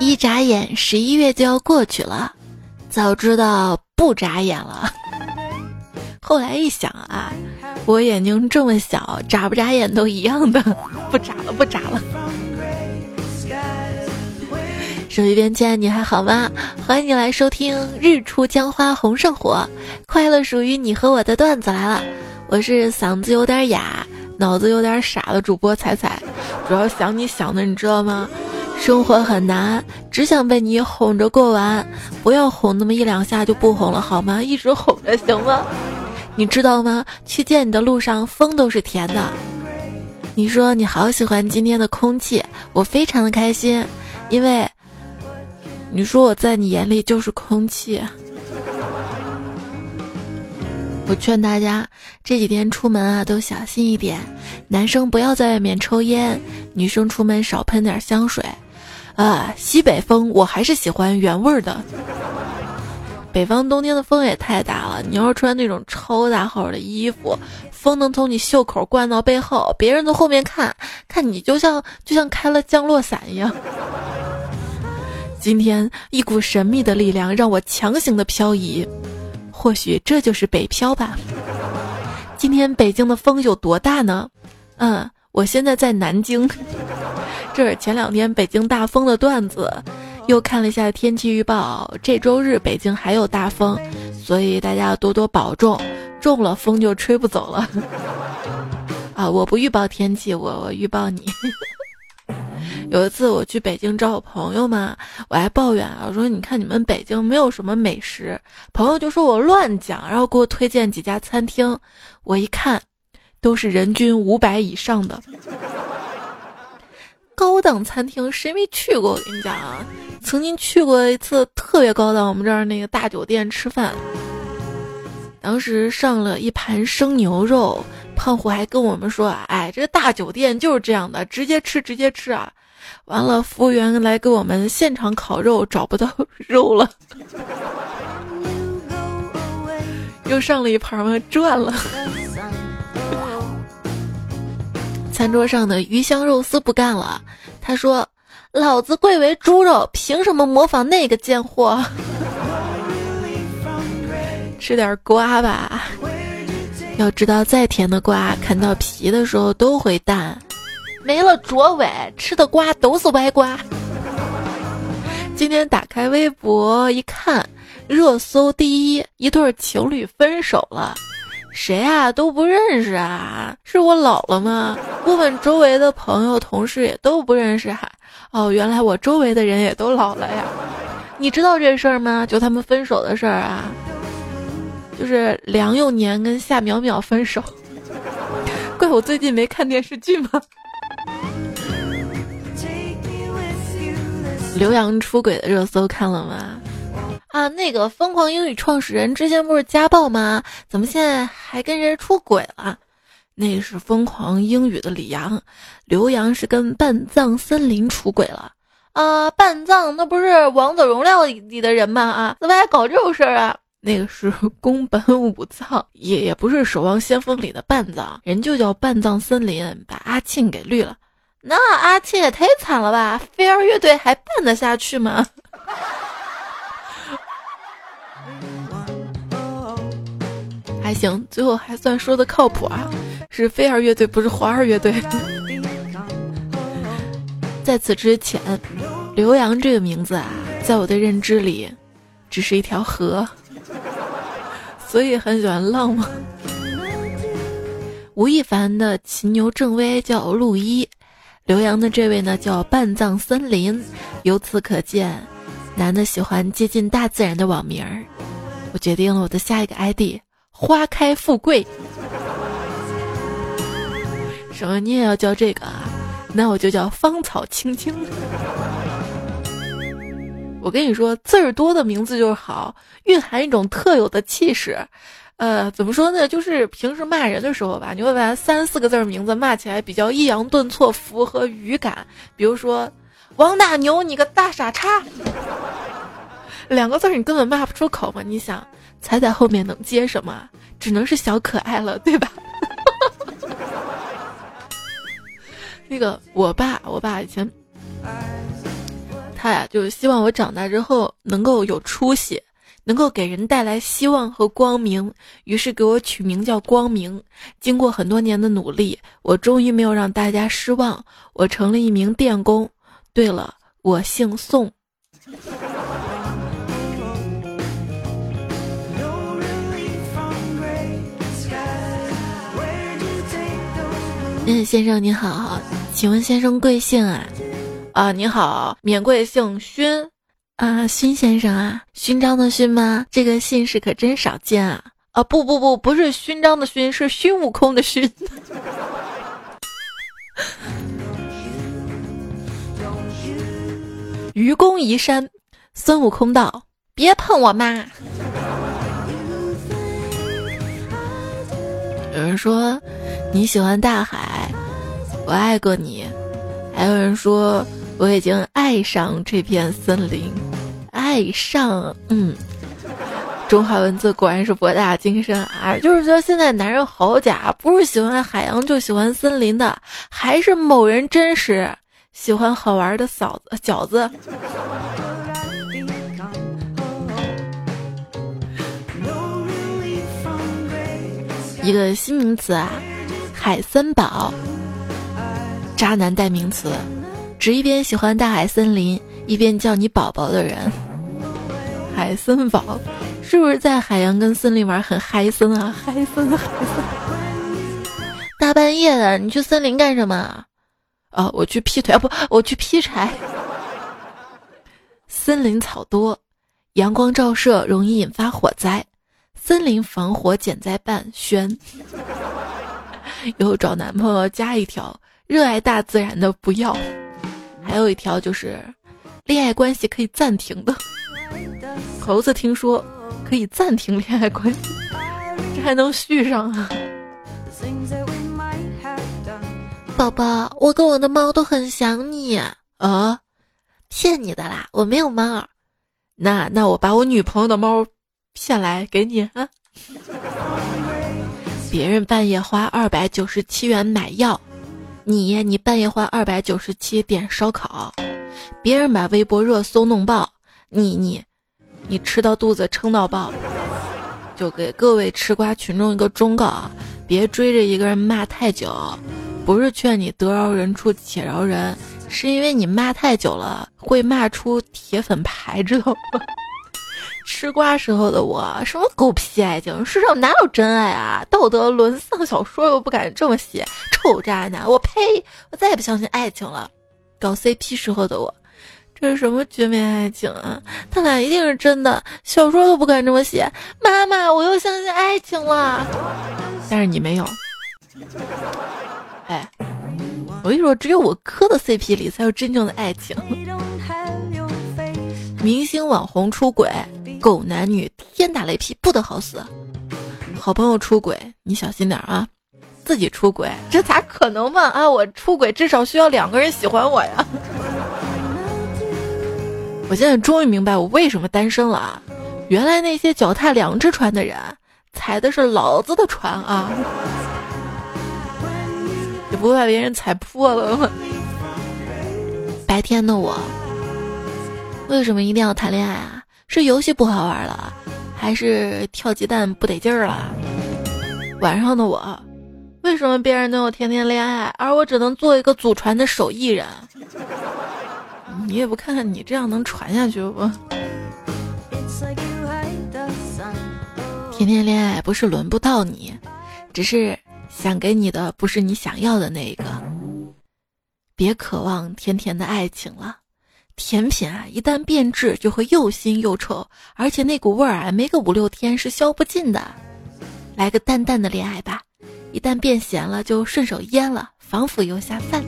一眨眼，十一月就要过去了，早知道不眨眼了。后来一想啊，我眼睛这么小，眨不眨眼都一样的，不眨了，不眨了。手机边亲，你还好吗？欢迎你来收听《日出江花红胜火》，快乐属于你和我的段子来了。我是嗓子有点哑，脑子有点傻的主播彩彩，主要想你想的，你知道吗？生活很难，只想被你哄着过完。不要哄那么一两下就不哄了，好吗？一直哄着行吗？你知道吗？去见你的路上，风都是甜的。你说你好喜欢今天的空气，我非常的开心，因为你说我在你眼里就是空气。我劝大家这几天出门啊，都小心一点。男生不要在外面抽烟，女生出门少喷点香水。啊，西北风我还是喜欢原味的。北方冬天的风也太大了，你要是穿那种超大号的衣服，风能从你袖口灌到背后，别人从后面看看你就像就像开了降落伞一样。今天一股神秘的力量让我强行的漂移。或许这就是北漂吧。今天北京的风有多大呢？嗯，我现在在南京。这是前两天北京大风的段子。又看了一下天气预报，这周日北京还有大风，所以大家要多多保重。中了风就吹不走了。啊，我不预报天气，我我预报你。有一次我去北京找我朋友嘛，我还抱怨啊，我说你看你们北京没有什么美食，朋友就说我乱讲，然后给我推荐几家餐厅，我一看，都是人均五百以上的高档餐厅，谁没去过？我跟你讲啊，曾经去过一次特别高档，我们这儿那个大酒店吃饭，当时上了一盘生牛肉，胖虎还跟我们说，哎，这大酒店就是这样的，直接吃，直接吃啊。完了，服务员来给我们现场烤肉，找不到肉了，又上了一盘嘛，赚了。餐桌上的鱼香肉丝不干了，他说：“老子贵为猪肉，凭什么模仿那个贱货？” 吃点瓜吧，要知道再甜的瓜，啃到皮的时候都会淡。没了卓伟，吃的瓜都是歪瓜。今天打开微博一看，热搜第一，一对情侣分手了，谁啊都不认识啊？是我老了吗？问问周围的朋友、同事也都不认识哈。哦，原来我周围的人也都老了呀。你知道这事儿吗？就他们分手的事儿啊，就是梁又年跟夏淼淼分手。怪我最近没看电视剧吗？刘洋出轨的热搜看了吗？啊，那个疯狂英语创始人之前不是家暴吗？怎么现在还跟人出轨了？那是疯狂英语的李阳，刘洋是跟半藏森林出轨了啊！半藏那不是王者荣耀里的人吗？啊，怎么还搞这种事儿啊？那个是宫本武藏，也也不是守望先锋里的半藏，人就叫半藏森林，把阿庆给绿了。那阿庆也太惨了吧！飞儿乐队还办得下去吗？还行，最后还算说的靠谱啊，是飞儿乐队，不是花儿乐队。在此之前，刘洋这个名字啊，在我的认知里，只是一条河，所以很喜欢浪漫。吴亦凡的秦牛正威叫陆一。刘洋的这位呢叫半藏森林，由此可见，男的喜欢接近大自然的网名儿。我决定了我的下一个 ID，花开富贵。什么你也要叫这个啊？那我就叫芳草青青。我跟你说，字儿多的名字就是好，蕴含一种特有的气势。呃，怎么说呢？就是平时骂人的时候吧，你会把三四个字儿名字骂起来比较抑扬顿挫，符合语感。比如说，王大牛，你个大傻叉，两个字儿你根本骂不出口嘛。你想，猜猜后面能接什么？只能是小可爱了，对吧？那个我爸，我爸以前。他呀，就是希望我长大之后能够有出息，能够给人带来希望和光明，于是给我取名叫光明。经过很多年的努力，我终于没有让大家失望，我成了一名电工。对了，我姓宋。嗯，先生您好，请问先生贵姓啊？啊，你好，免贵姓勋，啊，勋先生啊，勋章的勋吗？这个姓氏可真少见啊！啊，不不不，不是勋章的勋，是孙悟空的勋。愚公移山，孙悟空道：“别碰我妈。”有人说你喜欢大海，我爱过你；还有人说我已经爱上这片森林，爱上。嗯，中华文字果然是博大精深啊！就是说现在男人好假，不是喜欢海洋就喜欢森林的，还是某人真实喜欢好玩的嫂子饺子。一个新名词啊，海森堡，渣男代名词，指一边喜欢大海森林，一边叫你宝宝的人。海森堡，是不是在海洋跟森林玩很嗨森啊？嗨森，嗨森！大半夜的，你去森林干什么？啊，我去劈腿啊，不，我去劈柴。森林草多，阳光照射容易引发火灾。森林防火减灾办宣，以后找男朋友加一条：热爱大自然的不要。还有一条就是，恋爱关系可以暂停的。猴子听说可以暂停恋爱关系，这还能续上啊？宝宝，我跟我的猫都很想你啊！骗你的啦，我没有猫。那那我把我女朋友的猫。骗来给你啊！别人半夜花二百九十七元买药，你你半夜花二百九十七点烧烤。别人把微博热搜弄爆，你你你吃到肚子撑到爆。就给各位吃瓜群众一个忠告啊，别追着一个人骂太久。不是劝你得饶人处且饶人，是因为你骂太久了会骂出铁粉牌，知道吗？吃瓜时候的我，什么狗屁爱情？世上哪有真爱啊？道德沦丧小说又不敢这么写，臭渣男！我呸！我再也不相信爱情了。搞 CP 时候的我，这是什么绝美爱情啊？他俩一定是真的，小说都不敢这么写。妈妈，我又相信爱情了。但是你没有。哎，我跟你说，只有我磕的 CP 里才有真正的爱情。明星网红出轨。狗男女天打雷劈不得好死，好朋友出轨你小心点啊，自己出轨这咋可能嘛啊！我出轨至少需要两个人喜欢我呀。我现在终于明白我为什么单身了啊！原来那些脚踏两只船的人踩的是老子的船啊！也不怕别人踩破了吗？白天的我为什么一定要谈恋爱啊？是游戏不好玩了，还是跳鸡蛋不得劲儿了？晚上的我，为什么别人能有天天恋爱，而我只能做一个祖传的手艺人？你也不看看你这样能传下去不？天天恋爱不是轮不到你，只是想给你的不是你想要的那一个。别渴望甜甜的爱情了。甜品啊，一旦变质就会又腥又臭，而且那股味儿啊，没个五六天是消不尽的。来个淡淡的恋爱吧，一旦变咸了就顺手腌了，防腐又下饭。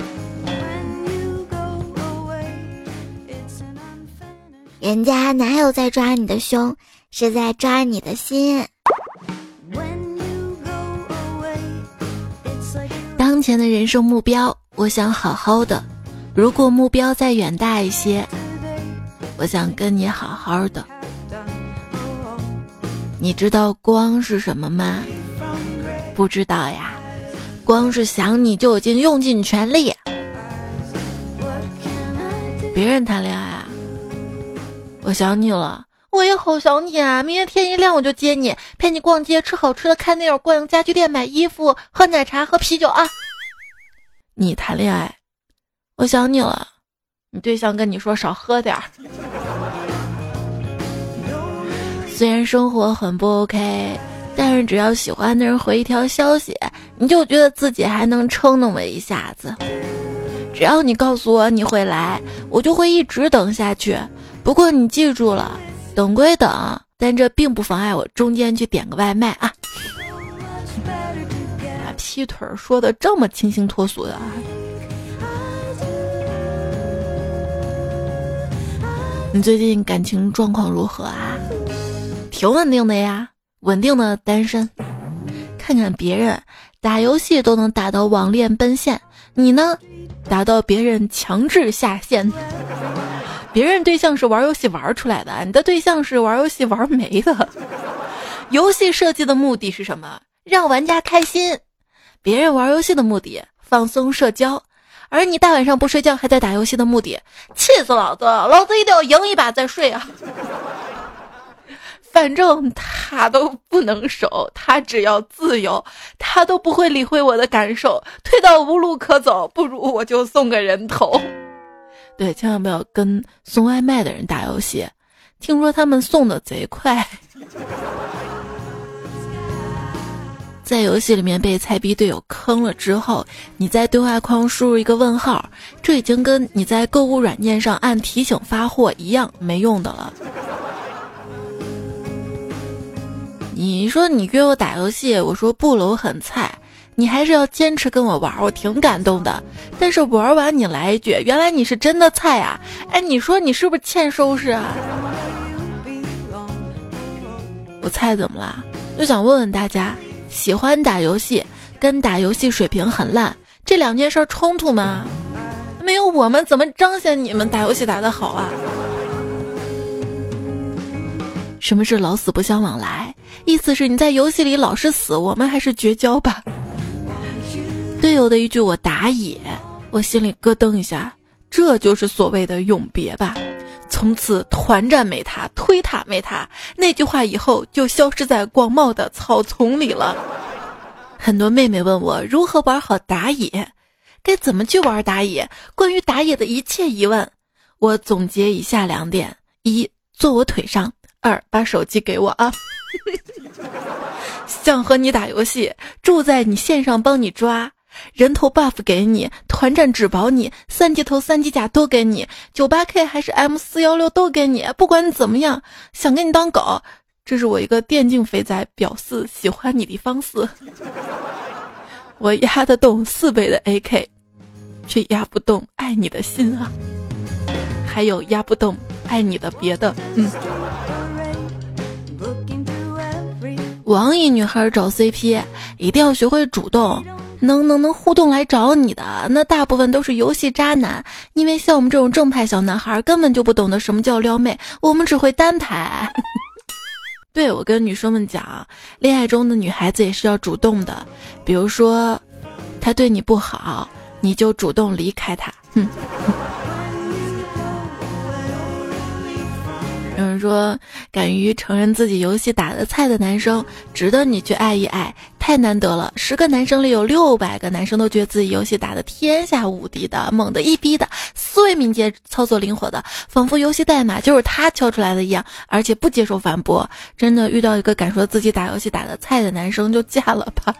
人家哪有在抓你的胸，是在抓你的心。当前的人生目标，我想好好的。如果目标再远大一些，我想跟你好好的。你知道光是什么吗？不知道呀，光是想你就已经用尽全力。别人谈恋爱啊，我想你了，我也好想你啊！明天天一亮我就接你，陪你逛街，吃好吃的，看电影，逛家具店，买衣服，喝奶茶，喝啤酒啊！你谈恋爱，我想你了，你对象跟你说少喝点儿。虽然生活很不 OK，但是只要喜欢的人回一条消息，你就觉得自己还能撑那么一下子。只要你告诉我你会来，我就会一直等下去。不过你记住了，等归等，但这并不妨碍我中间去点个外卖啊！劈腿说的这么清新脱俗的，你最近感情状况如何啊？挺稳定的呀，稳定的单身。看看别人打游戏都能打到网恋奔现，你呢？打到别人强制下线。别人对象是玩游戏玩出来的，你的对象是玩游戏玩没的。游戏设计的目的是什么？让玩家开心。别人玩游戏的目的放松社交，而你大晚上不睡觉还在打游戏的目的，气死老子！老子一定要赢一把再睡啊！反正他都不能守，他只要自由，他都不会理会我的感受。退到无路可走，不如我就送个人头。对，千万不要跟送外卖的人打游戏，听说他们送的贼快。在游戏里面被菜逼队友坑了之后，你在对话框输入一个问号，这已经跟你在购物软件上按提醒发货一样没用的了。你说你约我打游戏，我说不了，我很菜。你还是要坚持跟我玩，我挺感动的。但是玩完你来一句，原来你是真的菜啊！哎，你说你是不是欠收拾啊？我菜怎么啦？就想问问大家，喜欢打游戏跟打游戏水平很烂这两件事冲突吗？没有我们怎么彰显你们打游戏打得好啊？什么是老死不相往来？意思是你在游戏里老是死，我们还是绝交吧。队友的一句“我打野”，我心里咯噔一下，这就是所谓的永别吧。从此团战没他，推塔没他，那句话以后就消失在广袤的草丛里了。很多妹妹问我如何玩好打野，该怎么去玩打野？关于打野的一切疑问，我总结以下两点：一，坐我腿上；二，把手机给我啊。想和你打游戏，住在你线上帮你抓。人头 buff 给你，团战只保你，三级头、三级甲都给你，九八 K 还是 M 四幺六都给你。不管你怎么样，想给你当狗，这是我一个电竞肥仔表示喜欢你的方式。我压得动四倍的 AK，却压不动爱你的心啊！还有压不动爱你的别的，嗯。网瘾女孩找 CP，一定要学会主动。能能能互动来找你的，那大部分都是游戏渣男，因为像我们这种正派小男孩根本就不懂得什么叫撩妹，我们只会单排。对我跟女生们讲，恋爱中的女孩子也是要主动的，比如说，他对你不好，你就主动离开他。哼。有 人说，敢于承认自己游戏打的菜的男生，值得你去爱一爱，太难得了。十个男生里有六百个男生都觉得自己游戏打的天下无敌的，猛的一逼的，思维敏捷，操作灵活的，仿佛游戏代码就是他敲出来的一样，而且不接受反驳。真的遇到一个敢说自己打游戏打的菜的男生，就嫁了吧。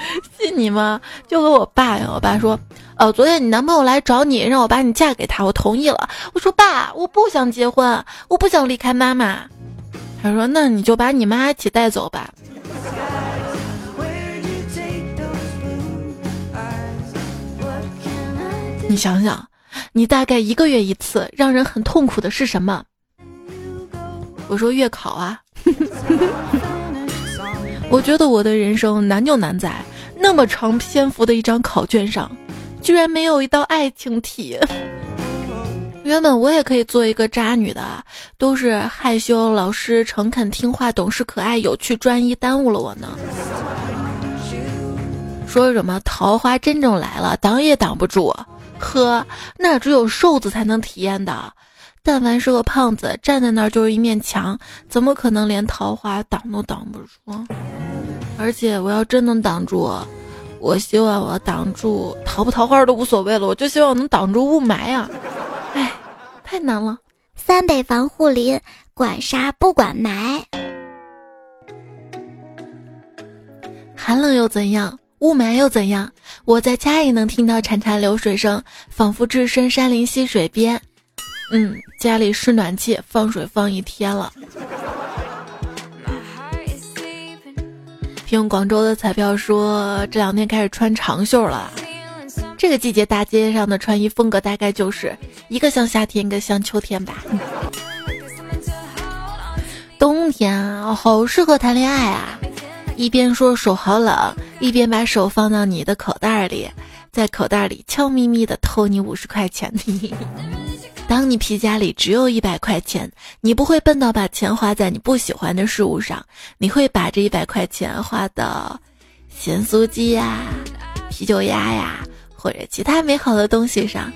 信你吗？就和我爸呀，我爸说：“哦，昨天你男朋友来找你，让我把你嫁给他，我同意了。”我说：“爸，我不想结婚，我不想离开妈妈。”他说：“那你就把你妈一起带走吧。”你想想，你大概一个月一次，让人很痛苦的是什么？我说月考啊。我觉得我的人生难就难在那么长篇幅的一张考卷上，居然没有一道爱情题。原本我也可以做一个渣女的，都是害羞、老实、诚恳、听话、懂事、可爱、有趣、专一，耽误了我呢。说什么桃花真正来了，挡也挡不住。呵，那只有瘦子才能体验的。但凡是个胖子，站在那儿就是一面墙，怎么可能连桃花挡都挡不住？而且我要真能挡住，我希望我挡住桃不桃花都无所谓了，我就希望能挡住雾霾啊！哎，太难了。三北防护林，管杀不管埋。寒冷又怎样？雾霾又怎样？我在家也能听到潺潺流水声，仿佛置身山林溪水边。嗯，家里是暖气，放水放一天了。听广州的彩票说，这两天开始穿长袖了。这个季节大街上的穿衣风格大概就是一个像夏天，一个像秋天吧。冬天啊，好适合谈恋爱啊！一边说手好冷，一边把手放到你的口袋里，在口袋里悄咪咪的偷你五十块钱。当你皮夹里只有一百块钱，你不会笨到把钱花在你不喜欢的事物上，你会把这一百块钱花到咸酥鸡呀、啤酒鸭呀，或者其他美好的东西上。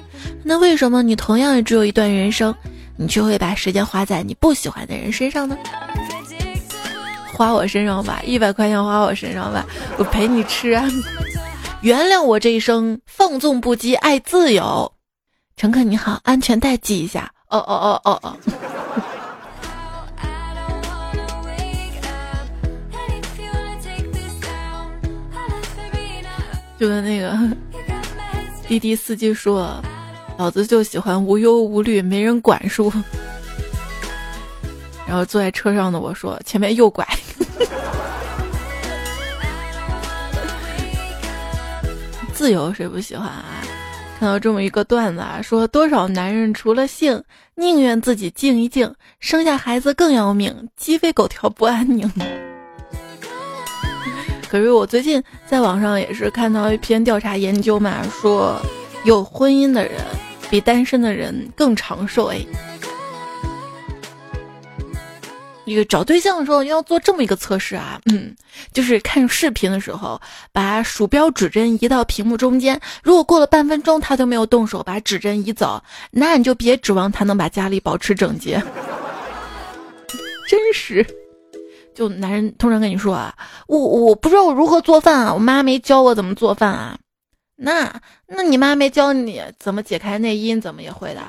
那为什么你同样也只有一段人生，你却会把时间花在你不喜欢的人身上呢？花我身上吧，一百块钱花我身上吧，我陪你吃啊！原谅我这一生放纵不羁，爱自由。乘客你好，安全带系一下。哦哦哦哦哦。就跟那个 滴滴司机说：“老子就喜欢无忧无虑，没人管束。”然后坐在车上的我说：“前面右拐。”自由谁不喜欢啊？看到这么一个段子啊，说多少男人除了性，宁愿自己静一静，生下孩子更要命，鸡飞狗跳不安宁。可是我最近在网上也是看到一篇调查研究嘛，说有婚姻的人比单身的人更长寿哎。一个找对象的时候要做这么一个测试啊，嗯，就是看视频的时候，把鼠标指针移到屏幕中间，如果过了半分钟他都没有动手把指针移走，那你就别指望他能把家里保持整洁。真实，就男人通常跟你说啊，我我不知道我如何做饭啊，我妈没教我怎么做饭啊，那那你妈没教你怎么解开内衣，怎么也会的。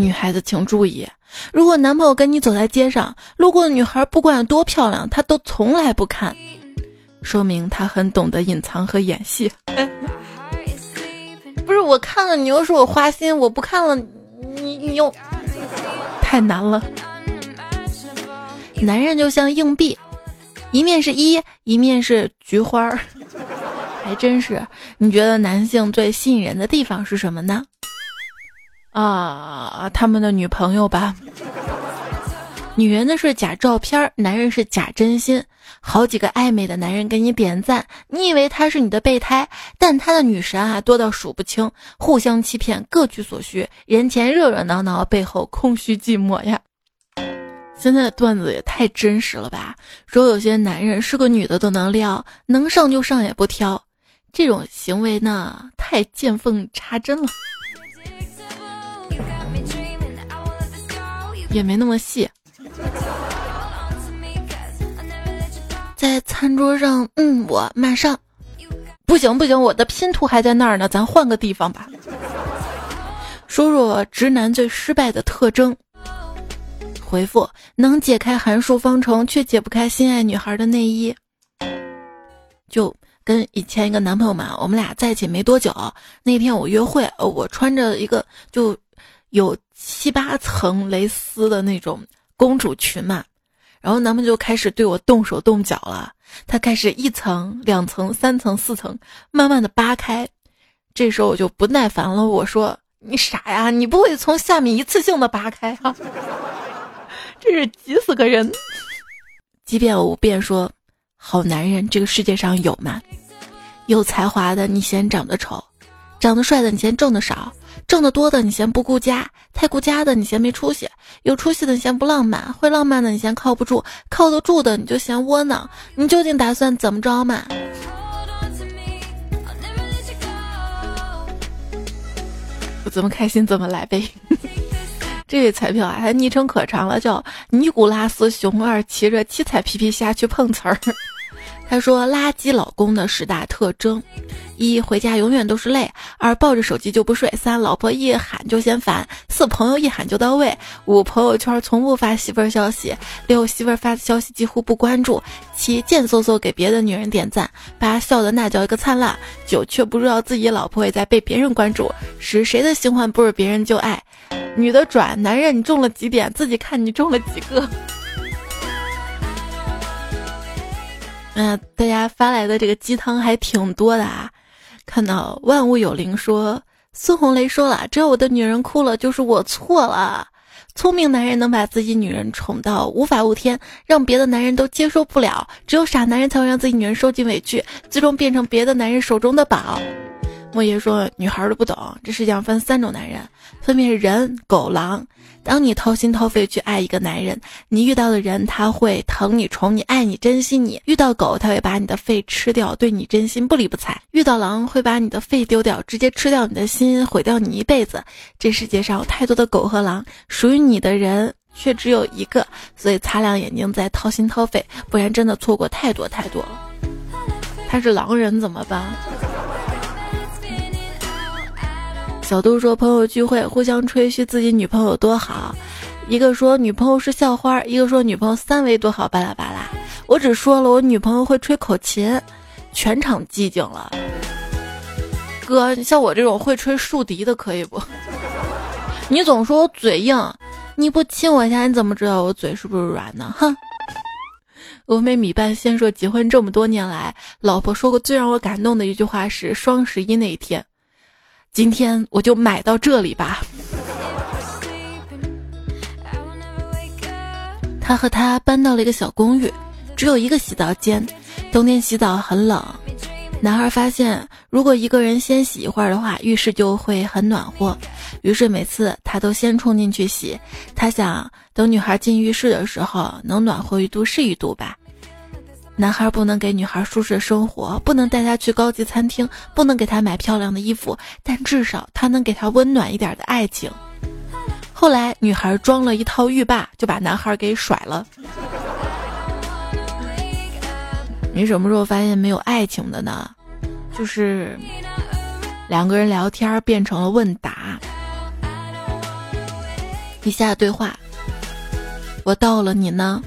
女孩子请注意。如果男朋友跟你走在街上，路过的女孩不管有多漂亮，他都从来不看，说明他很懂得隐藏和演戏。不是我看了，你又说我花心；我不看了，你你又太难了。男人就像硬币，一面是一，一面是菊花儿，还真是。你觉得男性最吸引人的地方是什么呢？啊，他们的女朋友吧。女人的是假照片，男人是假真心。好几个暧昧的男人给你点赞，你以为他是你的备胎，但他的女神啊多到数不清，互相欺骗，各取所需，人前热热闹闹，背后空虚寂寞呀。现在的段子也太真实了吧？说有些男人是个女的都能撩，能上就上也不挑，这种行为呢，太见缝插针了。也没那么细，在餐桌上，嗯，我马上，不行不行，我的拼图还在那儿呢，咱换个地方吧。说说直男最失败的特征，回复能解开函数方程，却解不开心爱女孩的内衣。就跟以前一个男朋友嘛，我们俩在一起没多久，那天我约会，我穿着一个就。有七八层蕾丝的那种公主裙嘛，然后男朋友就开始对我动手动脚了。他开始一层、两层、三层、四层，慢慢的扒开。这时候我就不耐烦了，我说：“你傻呀，你不会从下面一次性的扒开啊？这是急死个人。”即便我便说，好男人这个世界上有吗？有才华的你嫌长得丑，长得帅的你嫌挣的少。挣得多的你嫌不顾家，太顾家的你嫌没出息，有出息的你嫌不浪漫，会浪漫的你嫌靠不住，靠得住的你就嫌窝囊。你究竟打算怎么着嘛？我 怎么开心怎么来呗。这位彩票啊，他昵称可长了，叫尼古拉斯熊二，骑着七彩皮皮虾去碰瓷儿。他说：“垃圾老公的十大特征：一、回家永远都是累；二、抱着手机就不睡；三、老婆一喊就嫌烦；四、朋友一喊就到位；五、朋友圈从不发媳妇儿消息；六、媳妇儿发的消息几乎不关注；七、贱嗖嗖给别的女人点赞；八、笑的那叫一个灿烂；九、却不知道自己老婆也在被别人关注；十、谁的新欢不是别人就爱？女的转，男人你中了几点？自己看你中了几个。”那，大家发来的这个鸡汤还挺多的啊！看到万物有灵说，孙红雷说了，只要我的女人哭了，就是我错了。聪明男人能把自己女人宠到无法无天，让别的男人都接受不了；只有傻男人才会让自己女人受尽委屈，最终变成别的男人手中的宝。莫爷说，女孩都不懂，这世界上分三种男人，分别是人、狗、狼。当你掏心掏肺去爱一个男人，你遇到的人他会疼你、宠你、爱你、珍惜你；遇到狗，他会把你的肺吃掉，对你真心不理不睬；遇到狼，会把你的肺丢掉，直接吃掉你的心，毁掉你一辈子。这世界上有太多的狗和狼，属于你的人却只有一个，所以擦亮眼睛再掏心掏肺，不然真的错过太多太多了。他是狼人怎么办？小杜说：“朋友聚会，互相吹嘘自己女朋友多好，一个说女朋友是校花，一个说女朋友三围多好，巴拉巴拉。我只说了我女朋友会吹口琴，全场寂静了。哥，像我这种会吹竖笛的可以不？你总说我嘴硬，你不亲我一下，你怎么知道我嘴是不是软呢？哼！峨眉米半先说，结婚这么多年来，老婆说过最让我感动的一句话是双十一那一天。”今天我就买到这里吧。他和他搬到了一个小公寓，只有一个洗澡间。冬天洗澡很冷，男孩发现如果一个人先洗一会儿的话，浴室就会很暖和。于是每次他都先冲进去洗。他想等女孩进浴室的时候，能暖和一度是一度吧。男孩不能给女孩舒适生活，不能带她去高级餐厅，不能给她买漂亮的衣服，但至少他能给她温暖一点的爱情。后来，女孩装了一套浴霸，就把男孩给甩了。你什么时候发现没有爱情的呢？就是两个人聊天变成了问答。以下对话：我到了，你呢？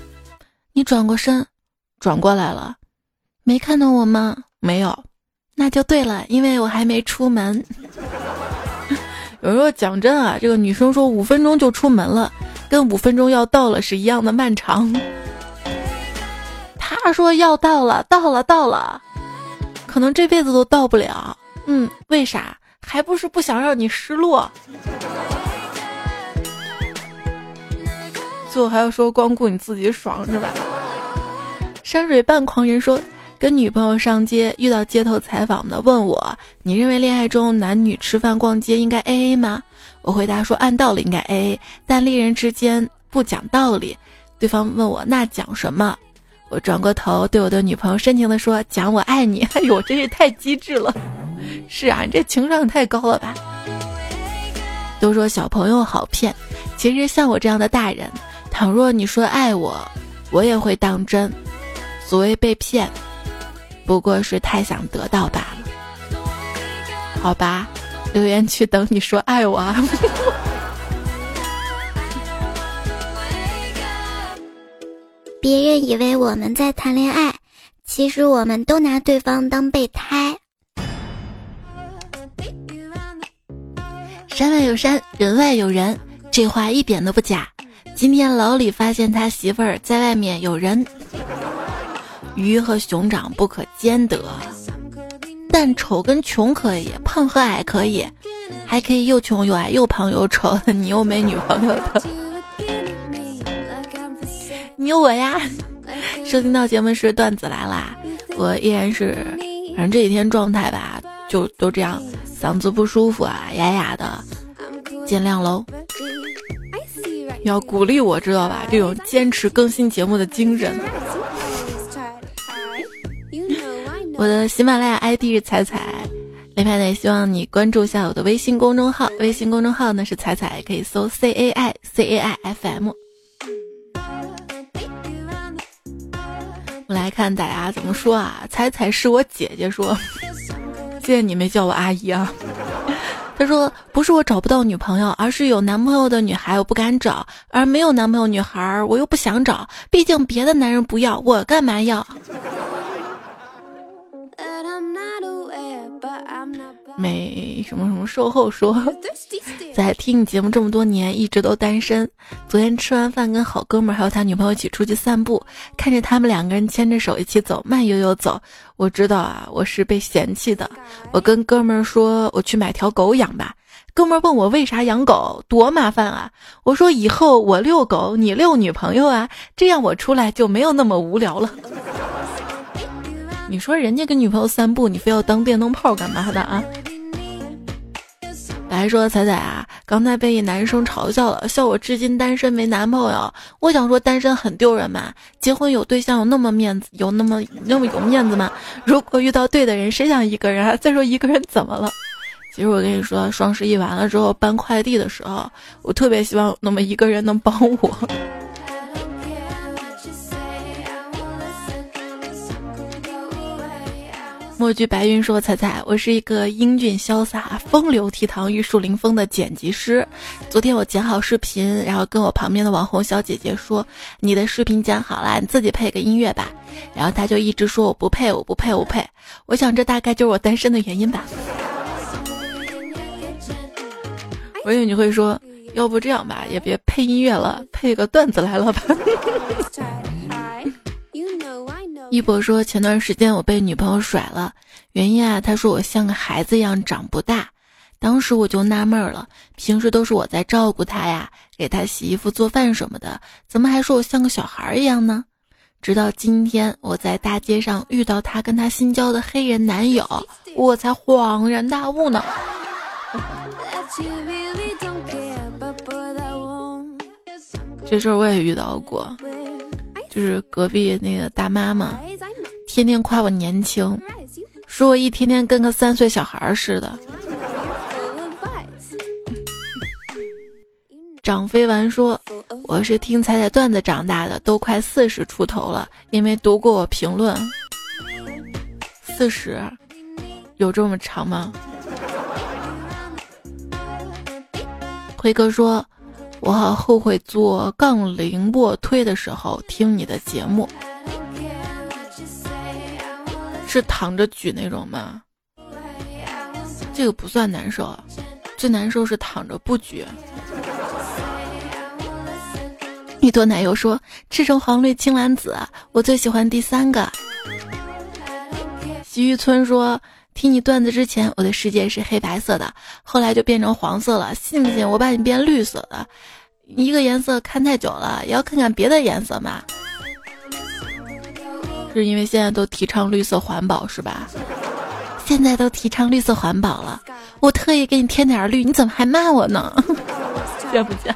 你转过身。转过来了，没看到我吗？没有，那就对了，因为我还没出门。有时候讲真啊，这个女生说五分钟就出门了，跟五分钟要到了是一样的漫长。他说要到了，到了，到了，可能这辈子都到不了。嗯，为啥？还不是不想让你失落。最后还要说光顾你自己爽是吧？山水半狂人说，跟女朋友上街遇到街头采访的问我，你认为恋爱中男女吃饭逛街应该 A A 吗？我回答说，按道理应该 A A，但恋人之间不讲道理。对方问我那讲什么？我转过头对我的女朋友深情的说，讲我爱你。哎呦，真是太机智了。是啊，你这情商也太高了吧？都说小朋友好骗，其实像我这样的大人，倘若你说爱我，我也会当真。所谓被骗，不过是太想得到罢了。好吧，留言区等你说爱我。啊。别人以为我们在谈恋爱，其实我们都拿对方当备胎。山外有山，人外有人，这话一点都不假。今天老李发现他媳妇儿在外面有人。鱼和熊掌不可兼得，但丑跟穷可以，胖和矮可以，还可以又穷又矮又胖又丑，你又没女朋友的，你有我呀！收听到节目是段子来啦，我依然是，反正这几天状态吧，就都这样，嗓子不舒服啊，哑哑的，见谅喽。要鼓励我知道吧，这种坚持更新节目的精神。我的喜马拉雅 ID 是彩彩，雷派呢，希望你关注一下我的微信公众号，微信公众号呢是彩彩，可以搜 C A I C A I F M。我来看大家怎么说啊？彩彩是我姐姐说，谢谢你没叫我阿姨啊。他说不是我找不到女朋友，而是有男朋友的女孩我不敢找，而没有男朋友女孩我又不想找，毕竟别的男人不要，我干嘛要？美什么什么售后说，在听你节目这么多年，一直都单身。昨天吃完饭，跟好哥们还有他女朋友一起出去散步，看着他们两个人牵着手一起走，慢悠悠走。我知道啊，我是被嫌弃的。我跟哥们儿说，我去买条狗养吧。哥们儿问我为啥养狗，多麻烦啊。我说以后我遛狗，你遛女朋友啊，这样我出来就没有那么无聊了。你说人家跟女朋友散步，你非要当电灯泡干嘛的啊？白说彩彩啊，刚才被一男生嘲笑了，笑我至今单身没男朋友。我想说单身很丢人嘛，结婚有对象有那么面子，有那么那么有面子吗？如果遇到对的人，谁想一个人啊？再说一个人怎么了？其实我跟你说，双十一完了之后搬快递的时候，我特别希望有那么一个人能帮我。墨剧白云说：“彩彩，我是一个英俊潇洒、风流倜傥、玉树临风的剪辑师。昨天我剪好视频，然后跟我旁边的网红小姐姐说：‘你的视频剪好了，你自己配个音乐吧。’然后她就一直说我不配，我不配，我不配。我想这大概就是我单身的原因吧。我以为你会说，要不这样吧，也别配音乐了，配个段子来了吧。” 一博说：“前段时间我被女朋友甩了，原因啊，他说我像个孩子一样长不大。当时我就纳闷了，平时都是我在照顾他呀，给他洗衣服、做饭什么的，怎么还说我像个小孩一样呢？直到今天我在大街上遇到他跟他新交的黑人男友，我才恍然大悟呢。这事儿我也遇到过。”就是隔壁那个大妈嘛，天天夸我年轻，说我一天天跟个三岁小孩似的。张飞丸说：“我是听彩彩段子长大的，都快四十出头了，因为读过我评论。四十，有这么长吗？”辉哥说。我好后悔做杠铃卧推的时候听你的节目，是躺着举那种吗？这个不算难受，最难受是躺着不举。一朵奶油说：“赤橙黄绿青蓝紫，我最喜欢第三个。”洗浴村说：“听你段子之前，我的世界是黑白色的，后来就变成黄色了。信不信我把你变绿色的？”一个颜色看太久了，也要看看别的颜色嘛。是因为现在都提倡绿色环保是吧？现在都提倡绿色环保了，我特意给你添点绿，你怎么还骂我呢？见不见？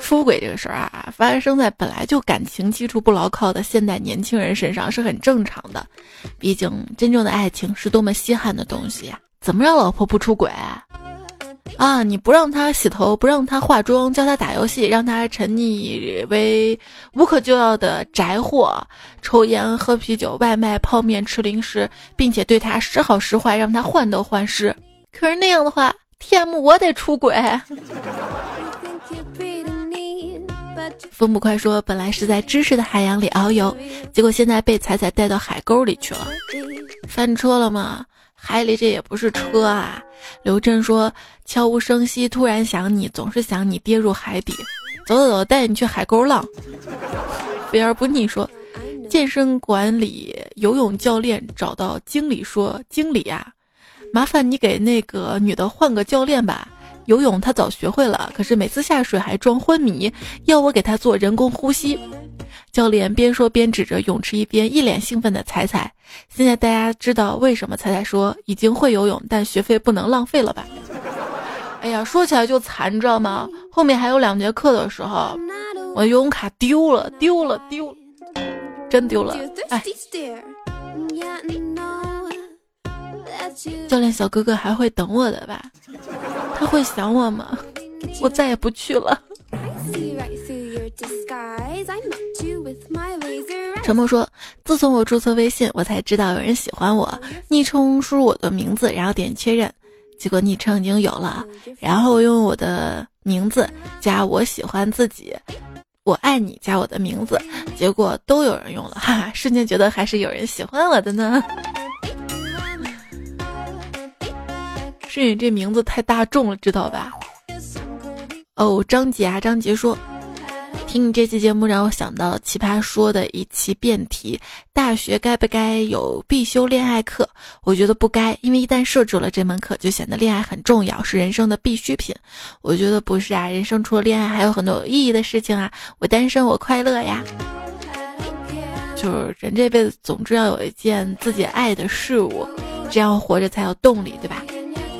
出轨这个事儿啊，发生在本来就感情基础不牢靠的现代年轻人身上是很正常的。毕竟真正的爱情是多么稀罕的东西呀！怎么让老婆不出轨？啊！你不让她洗头，不让她化妆，教她打游戏，让她沉溺为无可救药的宅货，抽烟、喝啤酒、外卖、泡面、吃零食，并且对她时好时坏，让她患得患失。可是那样的话，T.M. 我得出轨。风不快说，本来是在知识的海洋里遨游，结果现在被彩彩带到海沟里去了。翻车了吗？海里这也不是车啊！刘震说：“悄无声息，突然想你，总是想你，跌入海底。走走走，带你去海沟浪。”肥而不腻说：“健身馆里游泳教练找到经理说：‘经理呀，麻烦你给那个女的换个教练吧。游泳他早学会了，可是每次下水还装昏迷，要我给他做人工呼吸。’”教练边说边指着泳池一边，一脸兴奋的彩彩。现在大家知道为什么彩彩说已经会游泳，但学费不能浪费了吧？哎呀，说起来就惨，你知道吗？后面还有两节课的时候，我游泳卡丢了，丢了，丢了，真丢了！哎，教练小哥哥还会等我的吧？他会想我吗？我再也不去了。沉默说：“自从我注册微信，我才知道有人喜欢我。昵称输入我的名字，然后点确认，结果昵称已经有了。然后用我的名字加我喜欢自己，我爱你加我的名字，结果都有人用了，哈哈！瞬间觉得还是有人喜欢我的呢。是你这名字太大众了，知道吧？哦，张杰啊，张杰说。”听你这期节目，让我想到奇葩说的一期辩题：大学该不该有必修恋爱课？我觉得不该，因为一旦设置了这门课，就显得恋爱很重要，是人生的必需品。我觉得不是啊，人生除了恋爱，还有很多有意义的事情啊。我单身，我快乐呀。就是人这辈子，总之要有一件自己爱的事物，这样活着才有动力，对吧？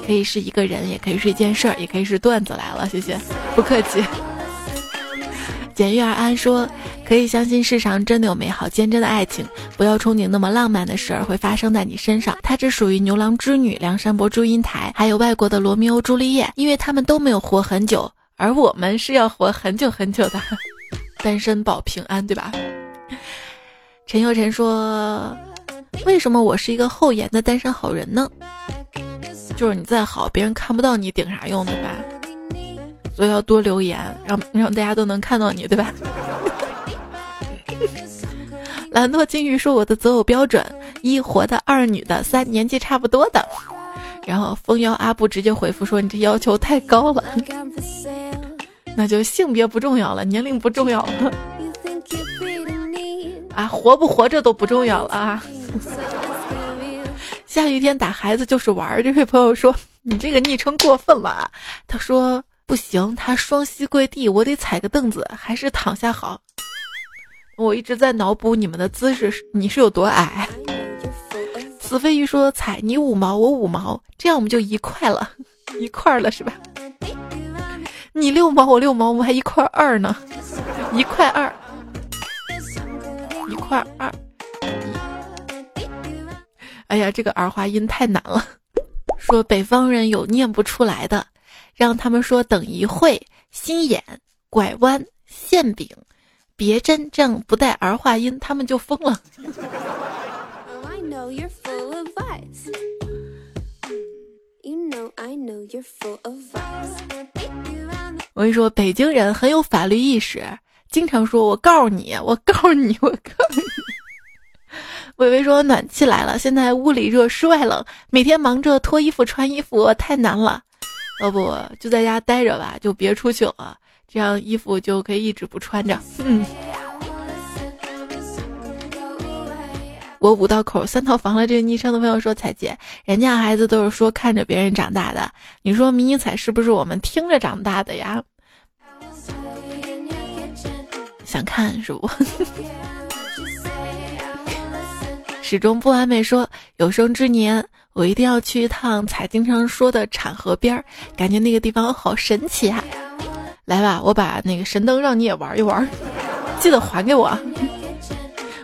可以是一个人，也可以是一件事儿，也可以是段子来了。谢谢，不客气。简约而安说：“可以相信世上真的有美好坚贞的爱情，不要憧憬那么浪漫的事儿会发生在你身上。它只属于牛郎织女、梁山伯祝英台，还有外国的罗密欧朱丽叶，因为他们都没有活很久，而我们是要活很久很久的。单身保平安，对吧？”陈佑晨说：“为什么我是一个厚颜的单身好人呢？就是你再好，别人看不到你顶啥用，对吧？”所以要多留言，让让大家都能看到你，对吧？兰诺金鱼说：“我的择偶标准：一活的，二女的，三年纪差不多的。”然后蜂妖阿布直接回复说：“你这要求太高了，那就性别不重要了，年龄不重要了，啊，活不活着都不重要了啊！”下雨天打孩子就是玩儿。这位朋友说：“你这个昵称过分了啊。”他说。不行，他双膝跪地，我得踩个凳子，还是躺下好。我一直在脑补你们的姿势，你是有多矮？子非鱼说：“踩你五毛，我五毛，这样我们就一块了，一块了是吧？你六毛，我六毛，我们还一块二呢，一块二，一块二。哎呀，这个儿化音太难了。说北方人有念不出来的。”让他们说等一会，心眼、拐弯、馅饼、别针，这样不带儿化音，他们就疯了。我跟你说，北京人很有法律意识，经常说我告诉你，我告诉你，我告诉你。微微说暖气来了，现在屋里热，室外冷，每天忙着脱衣服、穿衣服，太难了。要不就在家待着吧，就别出去了，这样衣服就可以一直不穿着。嗯，我五道口三套房的这个昵称的朋友说：“彩姐，人家孩子都是说看着别人长大的，你说迷你彩是不是我们听着长大的呀？”想看是不？始终不完美说：“有生之年。”我一定要去一趟才经常说的产河边儿，感觉那个地方好神奇啊！来吧，我把那个神灯让你也玩一玩，记得还给我。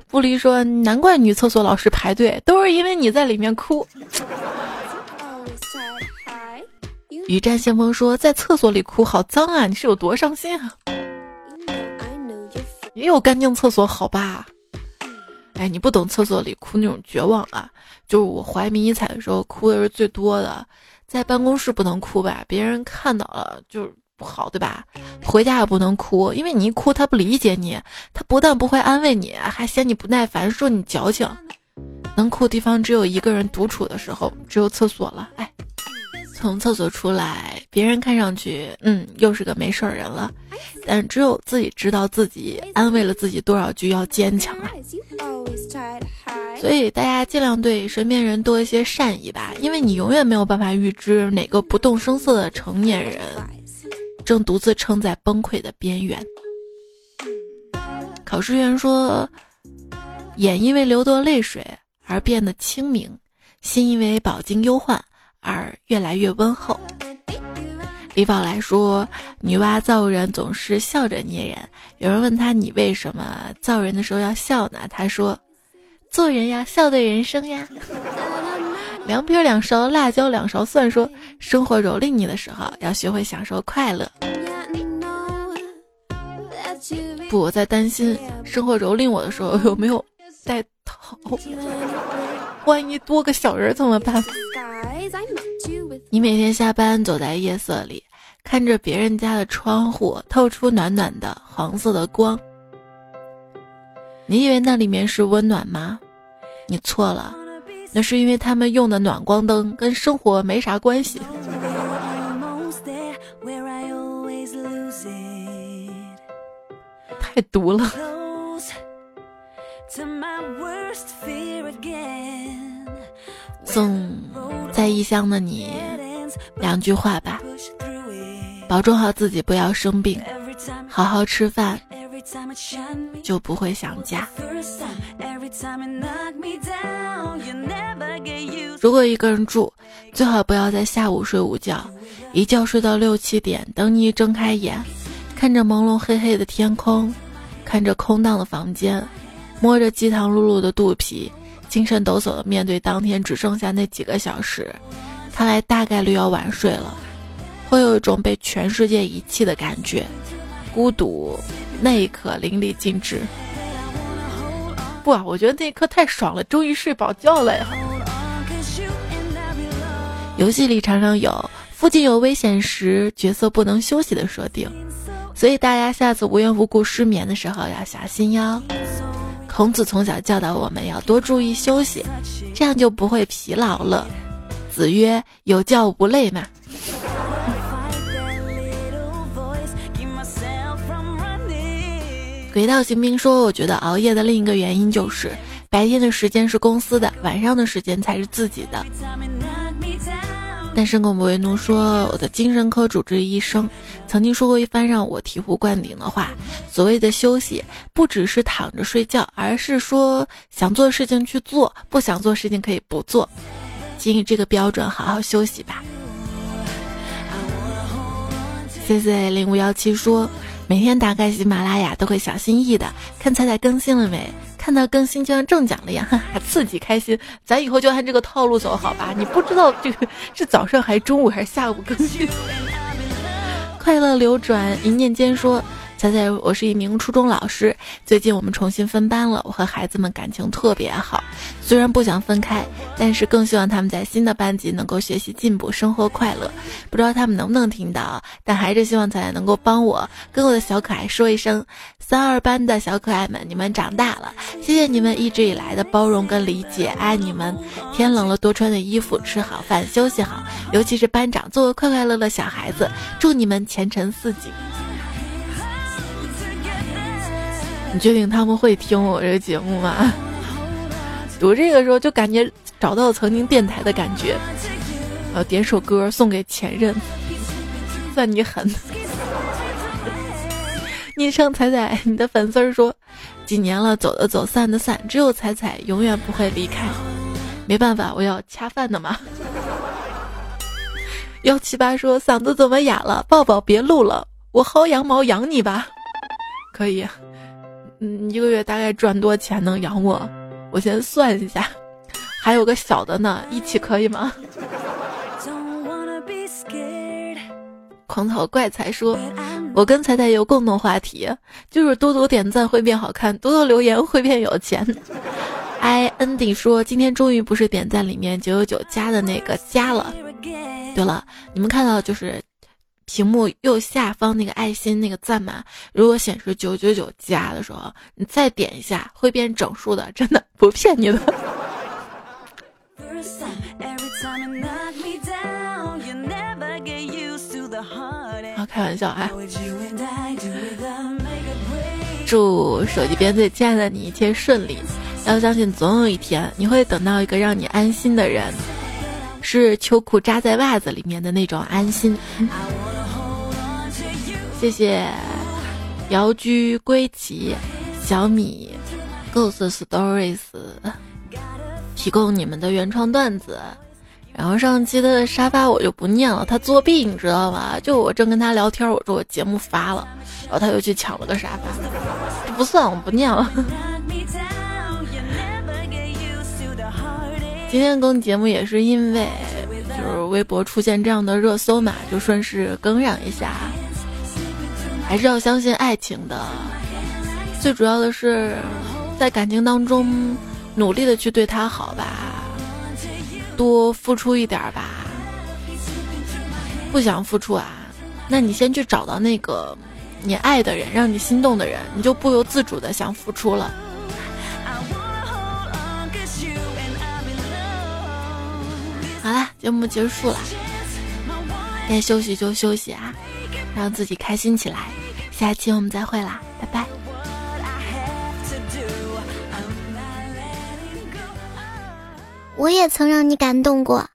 布离说：“难怪女厕所老是排队，都是因为你在里面哭。”雨战先锋说：“在厕所里哭好脏啊，你是有多伤心啊？”也有干净厕所好吧？哎，你不懂厕所里哭那种绝望啊！就是我怀迷你彩的时候哭的是最多的，在办公室不能哭吧，别人看到了就是不好，对吧？回家也不能哭，因为你一哭他不理解你，他不但不会安慰你，还嫌你不耐烦，说你矫情。能哭的地方只有一个人独处的时候，只有厕所了。哎，从厕所出来，别人看上去，嗯，又是个没事儿人了，但只有自己知道自己安慰了自己多少句，要坚强啊。所以大家尽量对身边人多一些善意吧，因为你永远没有办法预知哪个不动声色的成年人正独自撑在崩溃的边缘。考试员说：“眼因为流多泪水而变得清明，心因为饱经忧患而越来越温厚。”李宝来说：“女娲造人总是笑着捏人。”有人问他：“你为什么造人的时候要笑呢？”他说。做人呀，笑对人生呀。凉皮两勺，辣椒两勺蒜。说生活蹂躏你的时候，要学会享受快乐。不，我在担心生活蹂躏我的时候有没有带头，万一多个小人怎么办？你每天下班走在夜色里，看着别人家的窗户透出暖暖的黄色的光，你以为那里面是温暖吗？你错了，那是因为他们用的暖光灯跟生活没啥关系。太毒了。送在异乡的你两句话吧：保重好自己，不要生病，好好吃饭，就不会想家。如果一个人住，最好不要在下午睡午觉，一觉睡到六七点。等你一睁开眼，看着朦胧黑黑的天空，看着空荡的房间，摸着饥肠辘辘的肚皮，精神抖擞的面对当天只剩下那几个小时，看来大概率要晚睡了，会有一种被全世界遗弃的感觉，孤独那一刻淋漓尽致。不啊，我觉得那一刻太爽了，终于睡饱觉了呀。游戏里常常有附近有危险时角色不能休息的设定，所以大家下次无缘无故失眠的时候要小心哟。孔子从小教导我们要多注意休息，这样就不会疲劳了。子曰：“有教无类嘛。”轨道行兵说：“我觉得熬夜的另一个原因就是，白天的时间是公司的，晚上的时间才是自己的。”单身狗不为奴说：“我的精神科主治医生曾经说过一番让我醍醐灌顶的话。所谓的休息，不只是躺着睡觉，而是说想做事情去做，不想做事情可以不做。基于这个标准好好休息吧。”C C 零五幺七说。每天打开喜马拉雅都会小心翼翼的看彩彩更新了没，看到更新就像中奖了一样，哈哈，刺激开心。咱以后就按这个套路走，好吧？你不知道这个是早上还是中午还是下午更新。快乐流转，一念间说。猜猜，我是一名初中老师。最近我们重新分班了，我和孩子们感情特别好。虽然不想分开，但是更希望他们在新的班级能够学习进步，生活快乐。不知道他们能不能听到，但还是希望彩彩能够帮我跟我的小可爱说一声：三二班的小可爱们，你们长大了，谢谢你们一直以来的包容跟理解，爱你们。天冷了多穿点衣服，吃好饭，休息好。尤其是班长，做个快快乐乐小孩子，祝你们前程似锦。你确定他们会听我这个节目吗？读这个时候就感觉找到曾经电台的感觉。呃，点首歌送给前任，算你狠。昵称彩彩，你的粉丝说，几年了，走的走，散的散，只有彩彩永远不会离开。没办法，我要恰饭的嘛。幺七八说嗓子怎么哑了？抱抱别录了，我薅羊毛养你吧。可以。嗯，一个月大概赚多钱能养我？我先算一下，还有个小的呢，一起可以吗？狂草怪才说，我跟彩彩有共同话题，就是多多点赞会变好看，多多留言会变有钱。I N D 说，今天终于不是点赞里面九九九加的那个加了。对了，你们看到就是。屏幕右下方那个爱心那个赞嘛，如果显示九九九加的时候，你再点一下会变整数的，真的不骗你的。好，开玩笑啊！祝手机边最亲爱的你一切顺利，要相信总有一天你会等到一个让你安心的人，是秋裤扎在袜子里面的那种安心。谢谢遥居归期小米 Ghost Stories 提供你们的原创段子，然后上期的沙发我就不念了，他作弊你知道吗？就我正跟他聊天，我说我节目发了，然后他又去抢了个沙发，不算，我不念了。今天更节目也是因为就是微博出现这样的热搜嘛，就顺势更上一下。还是要相信爱情的，最主要的是在感情当中努力的去对他好吧，多付出一点吧。不想付出啊，那你先去找到那个你爱的人，让你心动的人，你就不由自主的想付出了。好啦，节目结束了，该休息就休息啊，让自己开心起来。下期我们再会啦，拜拜。我也曾让你感动过，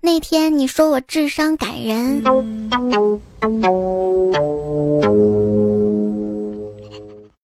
那天你说我智商感人。